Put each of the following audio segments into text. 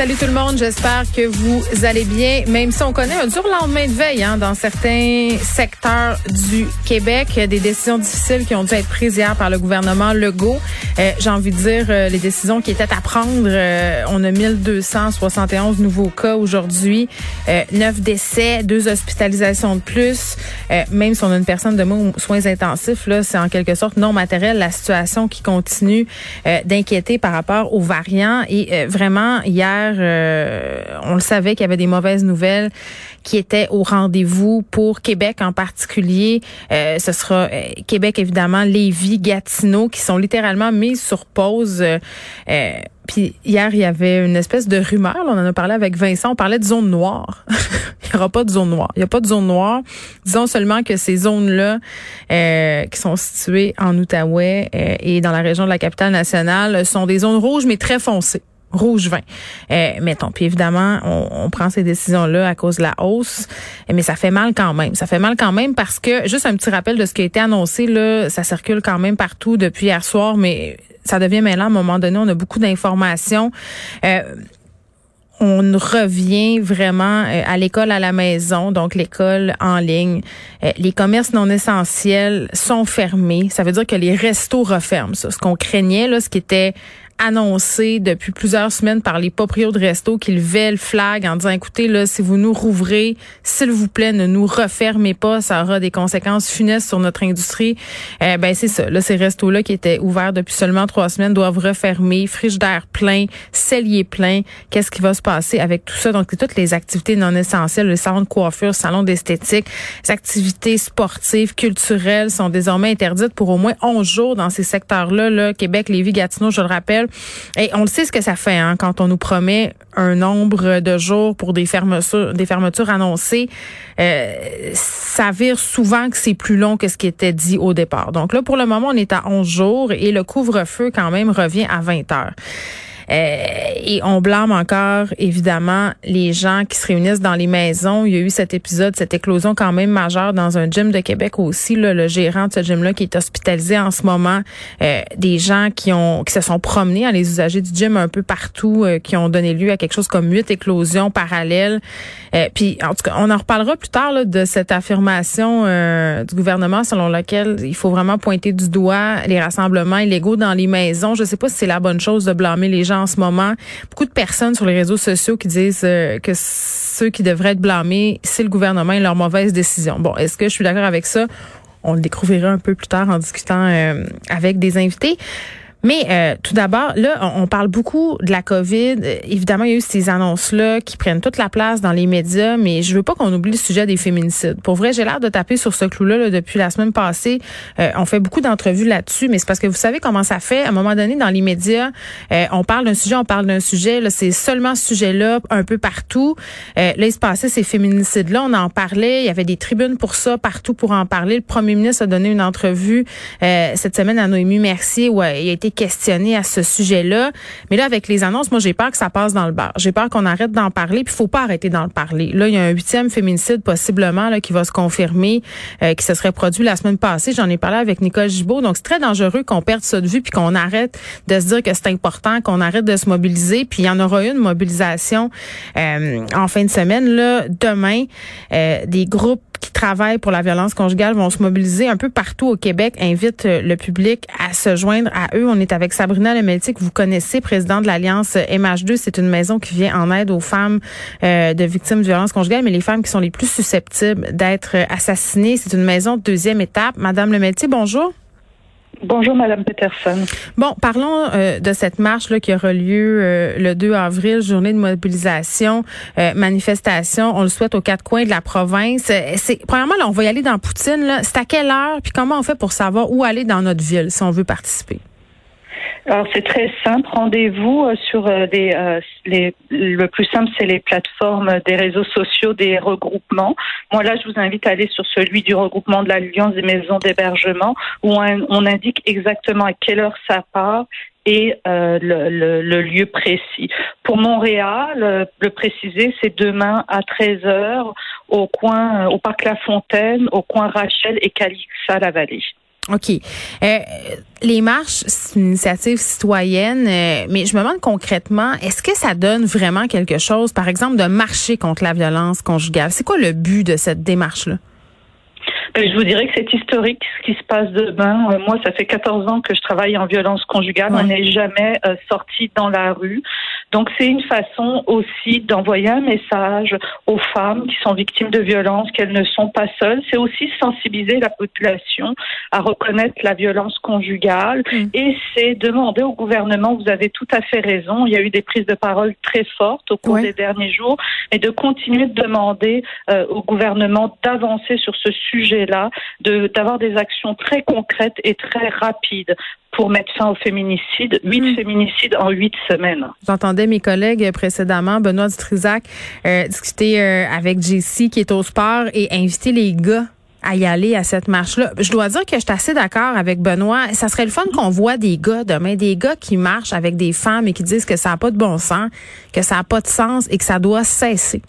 Salut tout le monde, j'espère que vous allez bien. Même si on connaît un dur lendemain de veille hein, dans certains secteurs du Québec, des décisions difficiles qui ont dû être prises hier par le gouvernement Legault. Euh, J'ai envie de dire euh, les décisions qui étaient à prendre. Euh, on a 1271 nouveaux cas aujourd'hui, euh, 9 décès, deux hospitalisations de plus. Même si on a une personne de aux soins intensifs, là, c'est en quelque sorte non matériel la situation qui continue d'inquiéter par rapport aux variants. Et vraiment hier euh, on le savait qu'il y avait des mauvaises nouvelles qui étaient au rendez-vous pour Québec en particulier. Euh, ce sera euh, Québec évidemment, Lévis, Gatineau qui sont littéralement mis sur pause. puis hier, il y avait une espèce de rumeur. on en a parlé avec Vincent. On parlait de zone noire. il n'y aura pas de zone noire. Il n'y a pas de zone noire. Disons seulement que ces zones-là, qui sont situées en Outaouais et dans la région de la capitale nationale, sont des zones rouges mais très foncées rouge vin. Euh, mettons. Puis évidemment, on, prend ces décisions-là à cause de la hausse, mais ça fait mal quand même. Ça fait mal quand même parce que, juste un petit rappel de ce qui a été annoncé, là, ça circule quand même partout depuis hier soir, mais ça devient mêlant à un moment donné. On a beaucoup d'informations. Euh, on revient vraiment euh, à l'école à la maison, donc l'école en ligne. Euh, les commerces non essentiels sont fermés. Ça veut dire que les restos referment. Ça. Ce qu'on craignait, là, ce qui était annoncé depuis plusieurs semaines par les proprios de resto qu'ils levaient le flag en disant écoutez là si vous nous rouvrez s'il vous plaît ne nous refermez pas. Ça aura des conséquences funestes sur notre industrie. Euh, ben c'est ça. Là ces restos là qui étaient ouverts depuis seulement trois semaines doivent refermer. D'air plein cellier plein. Qu'est-ce qui va se passer avec tout ça? Donc toutes les activités non essentielles le salon de coiffure salon d'esthétique les activités sportives culturelles sont désormais interdites pour au moins 11 jours dans ces secteurs là là Québec Lévis Gatineau je le rappelle et on le sait ce que ça fait hein, quand on nous promet un nombre de jours pour des fermetures, des fermetures annoncées. Euh, ça vire souvent que c'est plus long que ce qui était dit au départ. Donc là, pour le moment, on est à 11 jours et le couvre-feu quand même revient à 20 heures. Euh, et on blâme encore, évidemment, les gens qui se réunissent dans les maisons. Il y a eu cet épisode, cette éclosion quand même majeure dans un gym de Québec aussi. Là, le gérant de ce gym-là qui est hospitalisé en ce moment. Euh, des gens qui ont qui se sont promenés, à les usagers du gym un peu partout, euh, qui ont donné lieu à quelque chose comme huit éclosions parallèles. puis, en tout cas, on en reparlera plus tard là, de cette affirmation du gouvernement selon laquelle il faut vraiment pointer du doigt les rassemblements illégaux dans les maisons. Je sais pas si c'est la bonne chose de blâmer les gens en ce moment. Beaucoup de personnes sur les réseaux sociaux qui disent euh, que ceux qui devraient être blâmés, c'est le gouvernement et leur mauvaise décision. Bon, est-ce que je suis d'accord avec ça? On le découvrira un peu plus tard en discutant euh, avec des invités. Mais euh, tout d'abord, là, on, parle beaucoup de la COVID. Euh, évidemment, il y a eu ces annonces-là qui prennent toute la place dans les médias, mais je veux pas qu'on oublie le sujet des féminicides. Pour vrai, j'ai l'air de taper sur ce clou-là depuis la semaine passée. Euh, on fait beaucoup d'entrevues là-dessus, mais c'est parce que vous savez comment ça fait. À un moment donné, dans les médias, on parle d'un sujet, on parle d'un sujet. Là, c'est seulement ce sujet-là, un peu partout. là, il se passait ces féminicides-là. On en parlait. Il y avait des tribunes pour ça, partout pour en parler. Le premier ministre a donné une entrevue cette semaine à Noémie Mercier où il a été à ce sujet-là. Mais là, avec les annonces, moi, j'ai peur que ça passe dans le bar. J'ai peur qu'on arrête d'en parler, puis faut pas arrêter d'en parler. Là, il y a un huitième féminicide possiblement là, qui va se confirmer, euh, qui se serait produit la semaine passée. J'en ai parlé avec Nicole Gibault. Donc, c'est très dangereux qu'on perde ça de vue, puis qu'on arrête de se dire que c'est important, qu'on arrête de se mobiliser. Puis il y en aura une mobilisation euh, en fin de semaine. Là, demain, euh, des groupes qui travaillent pour la violence conjugale vont se mobiliser un peu partout au Québec, invitent euh, le public à se joindre à eux. On est avec Sabrina Lemelty, que vous connaissez, présidente de l'Alliance MH2. C'est une maison qui vient en aide aux femmes euh, de victimes de violence conjugale, mais les femmes qui sont les plus susceptibles d'être assassinées. C'est une maison de deuxième étape. Madame Lemelty, bonjour. Bonjour, Madame Peterson. Bon, parlons euh, de cette marche là, qui aura lieu euh, le 2 avril, journée de mobilisation, euh, manifestation. On le souhaite aux quatre coins de la province. C'est premièrement, là, on va y aller dans Poutine. C'est à quelle heure Puis comment on fait pour savoir où aller dans notre ville si on veut participer? Alors c'est très simple. Rendez-vous euh, sur euh, euh, les, le plus simple c'est les plateformes des réseaux sociaux des regroupements. Moi là je vous invite à aller sur celui du regroupement de l'Alliance des maisons d'hébergement où on, indique exactement à quelle heure ça part et le, le, lieu précis. Pour Montréal, le préciser, c'est demain à 13h au coin, au parc La Fontaine, au coin Rachel et Calixa-la-Vallée. OK. Euh, les marches, c'est une initiative citoyenne, euh, mais je me demande concrètement, est-ce que ça donne vraiment quelque chose, par exemple, de marcher contre la violence conjugale? C'est quoi le but de cette démarche-là? Ben, je vous dirais que c'est historique ce qui se passe demain. Euh, moi, ça fait 14 ans que je travaille en violence conjugale. On n'est jamais euh, sorti dans la rue. Donc, c'est une façon aussi d'envoyer un message aux femmes qui sont victimes de violences qu'elles ne sont pas seules. C'est aussi sensibiliser la population à reconnaître la violence conjugale. Mm. Et c'est demander au gouvernement, vous avez tout à fait raison, il y a eu des prises de parole très fortes au cours des derniers jours, et de continuer de demander euh, au gouvernement d'avancer sur ce sujet d'avoir des actions très concrètes et très rapides pour mettre fin au féminicide. Huit hmm. féminicides en huit semaines. J'entendais mes collègues précédemment, Benoît Dutrisac, euh, discuter euh, avec JC qui est au sport et inviter les gars à y aller à cette marche-là. Je dois dire que je suis assez d'accord avec Benoît. Ça serait le fun qu'on voit des gars demain, des gars qui marchent avec des femmes et qui disent que ça n'a pas de bon sens, que ça n'a pas de sens et que ça doit cesser.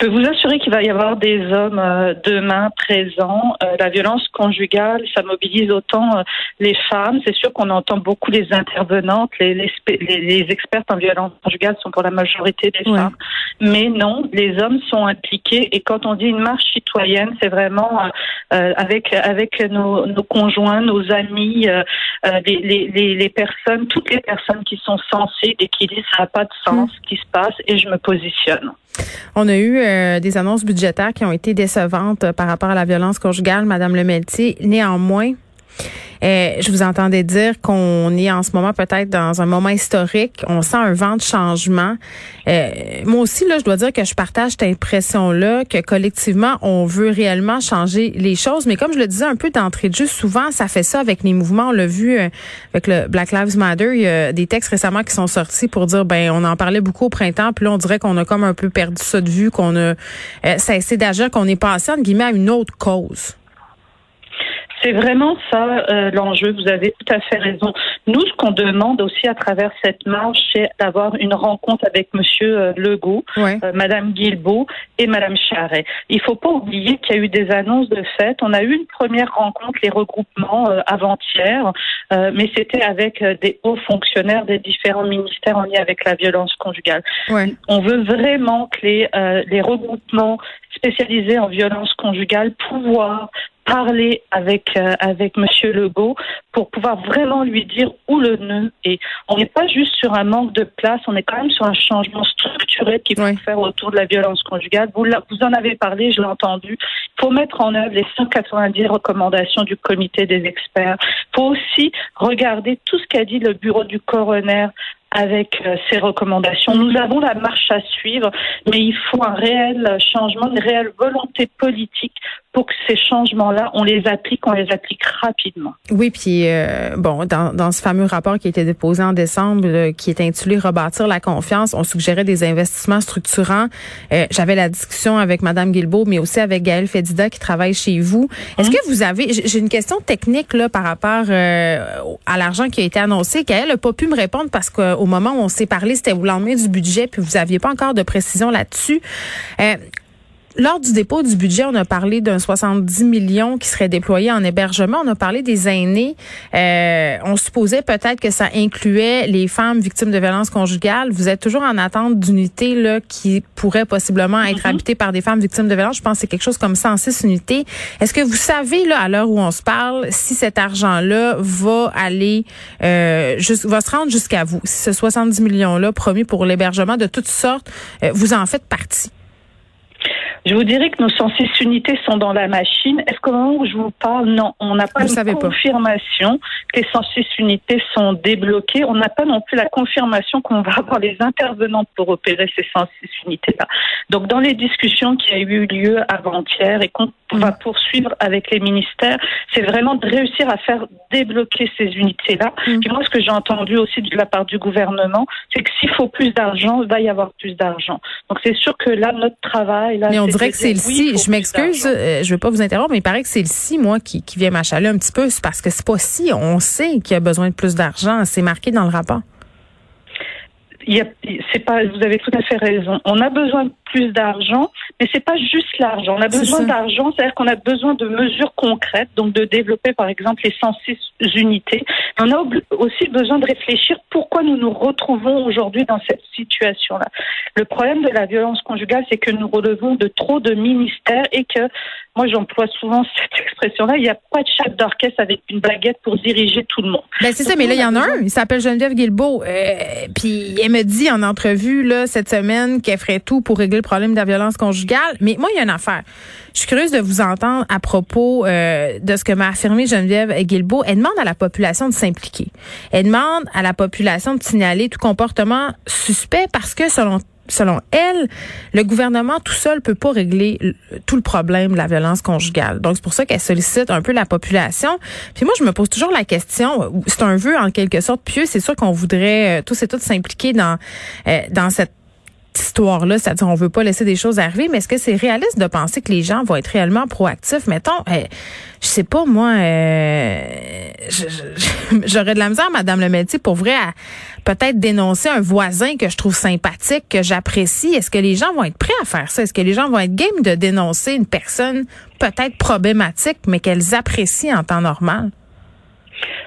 Je peux vous assurer qu'il va y avoir des hommes euh, demain présents. Euh, la violence conjugale, ça mobilise autant euh, les femmes. C'est sûr qu'on entend beaucoup les intervenantes, les, les, les, expertes en violence conjugale sont pour la majorité des femmes. Mais non, les hommes sont impliqués. Et quand on dit une marche citoyenne, c'est vraiment avec avec nos, nos, conjoints, nos amis, les, les, les, personnes, toutes les personnes qui sont sensibles et qui disent ça n'a pas de sens, ce qui se passe, et je me positionne. On a eu euh, des annonces budgétaires qui ont été décevantes euh, par rapport à la violence conjugale, Madame Lemeltier. Néanmoins, euh, je vous entendais dire qu'on est en ce moment peut-être dans un moment historique. On sent un vent de changement. Euh, moi aussi, là, je dois dire que je partage cette impression-là que collectivement, on veut réellement changer les choses. Mais comme je le disais un peu d'entrée de jeu, souvent, ça fait ça avec les mouvements. On l'a vu euh, avec le Black Lives Matter. Il y a des textes récemment qui sont sortis pour dire, ben, on en parlait beaucoup au printemps. Puis là, on dirait qu'on a comme un peu perdu ça de vue, qu'on a cessé d'agir, qu'on est passé, entre guillemets, à une autre cause. C'est vraiment ça euh, l'enjeu. Vous avez tout à fait raison. Nous, ce qu'on demande aussi à travers cette marche, c'est d'avoir une rencontre avec Monsieur euh, Legault, euh, Madame Guilbeault et Madame Charret. Il faut pas oublier qu'il y a eu des annonces de fait. On a eu une première rencontre, les regroupements avant-hier, mais c'était avec des hauts fonctionnaires des différents ministères en lien avec la violence conjugale. On veut vraiment que les, les regroupements spécialisés en violence conjugale pouvoir parler avec euh, avec Monsieur Legault pour pouvoir vraiment lui dire où le nœud est. On n'est pas juste sur un manque de place, on est quand même sur un changement structurel qu'il faut faire autour de la violence conjugale. Vous, vous en avez parlé, je l'ai entendu. Il faut mettre en œuvre les 190 recommandations du comité des experts. Il faut aussi regarder tout ce qu'a dit le bureau du coroner avec euh, ces recommandations. Nous avons la marche à suivre, mais il faut un réel changement, une réelle volonté politique pour que ces changements-là, on les applique, on les applique rapidement. Oui, puis euh, bon, dans, dans ce fameux rapport qui a été déposé en décembre, euh, qui est intitulé Rebâtir la confiance, on suggérait des investissements structurants. J'avais la discussion avec Madame Guilbeault, mais aussi avec Gaëlle Fedida qui travaille chez vous. Est-ce que vous avez, j'ai une question technique là par rapport à l'argent qui a été annoncé. Gaëlle n'a pas pu me répondre parce que au moment où on s'est parlé, c'était au lendemain du budget, puis vous aviez pas encore de précision là-dessus. Lors du dépôt du budget, on a parlé d'un 70 millions qui serait déployé en hébergement. On a parlé des aînés. Euh, on supposait peut-être que ça incluait les femmes victimes de violences conjugales. Vous êtes toujours en attente d'unités là qui pourraient possiblement être mm-hmm. habitées par des femmes victimes de violences. Je pense que c'est quelque chose comme 106 unités. Est-ce que vous savez là à l'heure où on se parle si cet argent-là va aller euh, va se rendre jusqu'à vous? Si ce 70 millions-là promis pour l'hébergement de toutes sortes, euh, vous en faites partie? Je vous dirais que nos 106 unités sont dans la machine. Est-ce qu'au moment où je vous parle, non, on n'a pas de confirmation que les 106 unités sont débloquées? On n'a pas non plus la confirmation qu'on va avoir les intervenantes pour opérer ces 106 unités-là. Donc, dans les discussions qui ont eu lieu avant-hier et qu'on va mm. poursuivre avec les ministères, c'est vraiment de réussir à faire débloquer ces unités-là. Mm. moi, ce que j'ai entendu aussi de la part du gouvernement, c'est que s'il faut plus d'argent, il va y avoir plus d'argent. Donc, c'est sûr que là, notre travail, là, dirait que c'est le si. Je m'excuse, euh, je veux pas vous interrompre, mais il paraît que c'est le si, moi, qui, qui vient m'achaler un petit peu. C'est parce que c'est pas si. On sait qu'il y a besoin de plus d'argent. C'est marqué dans le rapport. Il y a, c'est pas, vous avez tout à fait raison. On a besoin de plus d'argent, mais c'est pas juste l'argent. On a besoin d'argent, c'est-à-dire qu'on a besoin de mesures concrètes, donc de développer par exemple les 106 unités. on a aussi besoin de réfléchir pourquoi nous nous retrouvons aujourd'hui dans cette situation-là. Le problème de la violence conjugale, c'est que nous relevons de trop de ministères et que moi j'emploie souvent cette expression-là, il n'y a pas de chef d'orchestre avec une baguette pour diriger tout le monde. Ben c'est ça, mais là il y en a un, il s'appelle Geneviève Guilbeault, euh, puis elle me dit en entrevue là cette semaine qu'elle ferait tout pour régler le problème de la violence conjugale. Mais moi, il y a une affaire. Je suis curieuse de vous entendre à propos euh, de ce que m'a affirmé Geneviève Guilbeault. Elle demande à la population de s'impliquer. Elle demande à la population de signaler tout comportement suspect parce que selon selon elle, le gouvernement tout seul peut pas régler tout le problème de la violence conjugale. Donc c'est pour ça qu'elle sollicite un peu la population. Puis moi je me pose toujours la question, c'est un vœu en quelque sorte pieux, c'est sûr qu'on voudrait euh, tous et toutes s'impliquer dans euh, dans cette histoire-là, c'est-à-dire on veut pas laisser des choses arriver, mais est-ce que c'est réaliste de penser que les gens vont être réellement proactifs? Mettons, euh, je sais pas, moi, euh, j'aurais de la misère, Madame le métier, pour vrai, à peut-être dénoncer un voisin que je trouve sympathique, que j'apprécie. Est-ce que les gens vont être prêts à faire ça? Est-ce que les gens vont être game de dénoncer une personne peut-être problématique, mais qu'elles apprécient en temps normal?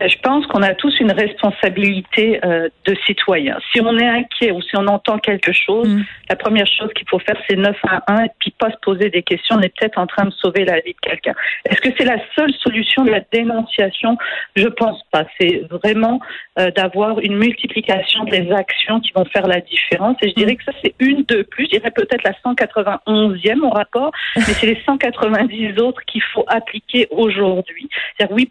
Euh, je pense qu'on a tous une responsabilité euh, de citoyen. Si on est inquiet ou si on entend quelque chose, mm. la première chose qu'il faut faire, c'est 9 à 1 et puis pas se poser des questions. On est peut-être en train de sauver la vie de quelqu'un. Est-ce que c'est la seule solution de la dénonciation? Je pense pas. C'est vraiment euh, d'avoir une multiplication des actions qui vont faire la différence. Et je dirais mm. que ça, c'est une de plus. Je dirais peut-être la 191e au rapport, mais c'est les 190 autres qu'il faut appliquer aujourd'hui. C'est-à-dire, oui,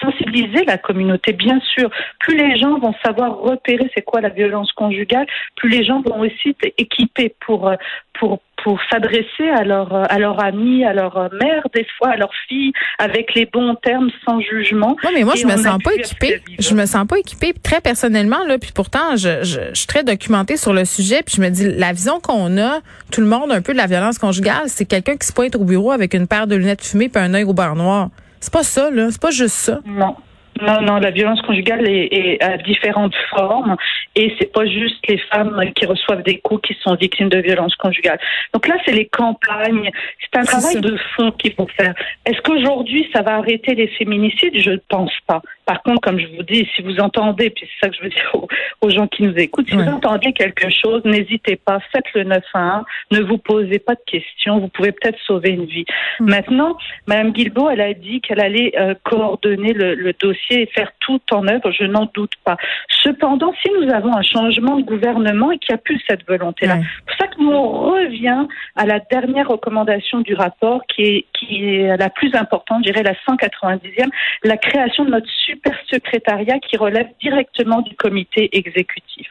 sensibiliser la communauté, bien sûr. Plus les gens vont savoir repérer c'est quoi la violence conjugale, plus les gens vont aussi être équipés pour euh, pour pour s'adresser à leur à leurs amis, à leur mère des fois, à leur fille, avec les bons termes, sans jugement. Oui, mais moi je me sens pas équipée. Je me sens pas équipée très personnellement là. Puis pourtant, je, je, je, suis très documentée sur le sujet. Puis je me dis la vision qu'on a, tout le monde un peu de la violence conjugale, c'est quelqu'un qui se pointe au bureau avec une paire de lunettes fumées puis un œil au beurre noir. C'est pas ça, là. C'est pas juste ça. Non. Non, non, la violence conjugale est, est à différentes formes et c'est pas juste les femmes qui reçoivent des coups qui sont victimes de violences conjugales. Donc là, c'est les campagnes, c'est un travail de fond qu'il faut faire. Est-ce qu'aujourd'hui, ça va arrêter les féminicides? Je ne pense pas. Par contre, comme je vous dis, si vous entendez, puis c'est ça que je veux dire aux, gens qui nous écoutent, si vous entendez quelque chose, n'hésitez pas, faites le 911, ne vous posez pas de questions, vous pouvez peut-être sauver une vie. Mm. Maintenant, Madame Guilbeault, elle a dit qu'elle allait euh, coordonner le, le dossier et faire tout en œuvre, je n'en doute pas. Cependant, si nous avons un changement de gouvernement et qu'il n'y a plus cette volonté-là, c'est pour ça que nous on revient à la dernière recommandation du rapport qui est, qui est la plus importante, je dirais la 190e, la création de notre super secrétariat qui relève directement du comité exécutif.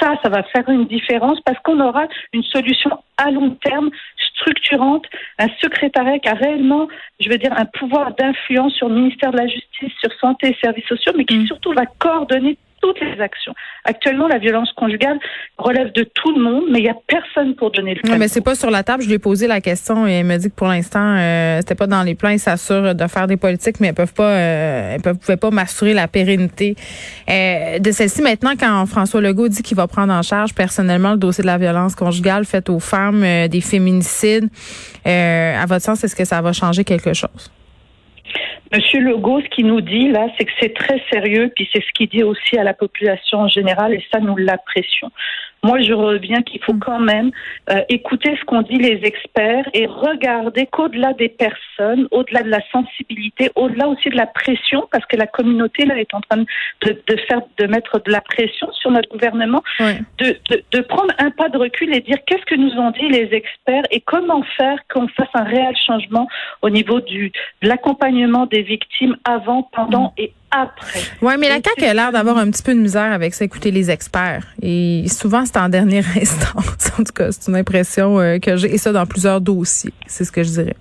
Ça, ça va faire une différence parce qu'on aura une solution à long terme structurante, un secrétariat qui a réellement, je veux dire, un pouvoir d'influence sur le ministère de la Justice, sur santé et services sociaux, mais qui mm. surtout va coordonner toutes les actions. Actuellement, la violence conjugale relève de tout le monde, mais il n'y a personne pour donner le temps. mais c'est pas sur la table. Je lui ai posé la question et elle m'a dit que pour l'instant, euh, c'était pas dans les plans. Ils s'assurent de faire des politiques, mais elles peuvent pas, euh, elles peuvent, pouvaient pas m'assurer la pérennité euh, de celle-ci. Maintenant, quand François Legault dit qu'il va prendre en charge personnellement le dossier de la violence conjugale faite aux femmes, euh, des féminicides, à votre sens, est-ce que ça va changer quelque chose? Monsieur Legault, ce qu'il nous dit là, c'est que c'est très sérieux, puis c'est ce qu'il dit aussi à la population en général, et ça, nous l'apprécions. Moi, je reviens qu'il faut quand même euh, écouter ce qu'ont dit les experts et regarder qu'au-delà des personnes, au-delà de la sensibilité, au-delà aussi de la pression, parce que la communauté là est en train de, de faire, de mettre de la pression sur notre gouvernement, de, de, de, prendre un pas de recul et dire qu'est-ce que nous ont dit les experts et comment faire qu'on fasse un réel changement au niveau du de l'accompagnement des victimes avant, pendant et après. Oui, mais la CAQ a l'air d'avoir un petit peu de misère avec ça, écouter les experts. Et souvent, c'est en dernière instance. En tout cas, c'est une impression euh, que j'ai. Et ça, dans plusieurs dossiers. C'est ce que je dirais.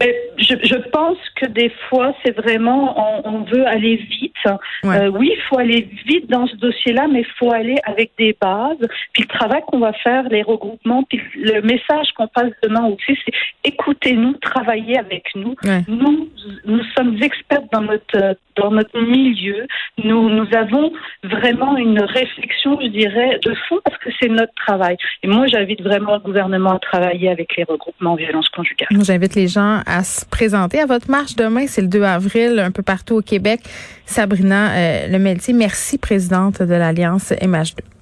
Mais je, je, pense que des fois, c'est vraiment, on, on, veut aller vite. Euh, oui, il faut aller vite dans ce dossier-là, mais il faut aller avec des bases. Puis le travail qu'on va faire, les regroupements, puis le message qu'on passe demain aussi, c'est écoutez-nous, travaillez avec nous. Nous, nous sommes experts dans notre dans notre milieu. Nous, nous avons vraiment une réflexion, je dirais, de fond parce que c'est notre travail. Et moi, j'invite vraiment le gouvernement à travailler avec les regroupements violences conjugales. J'invite les gens à se présenter à votre marche demain. C'est le 2 avril, un peu partout au Québec. Sabrina euh, Lemeltier, merci, présidente de l'Alliance MH2.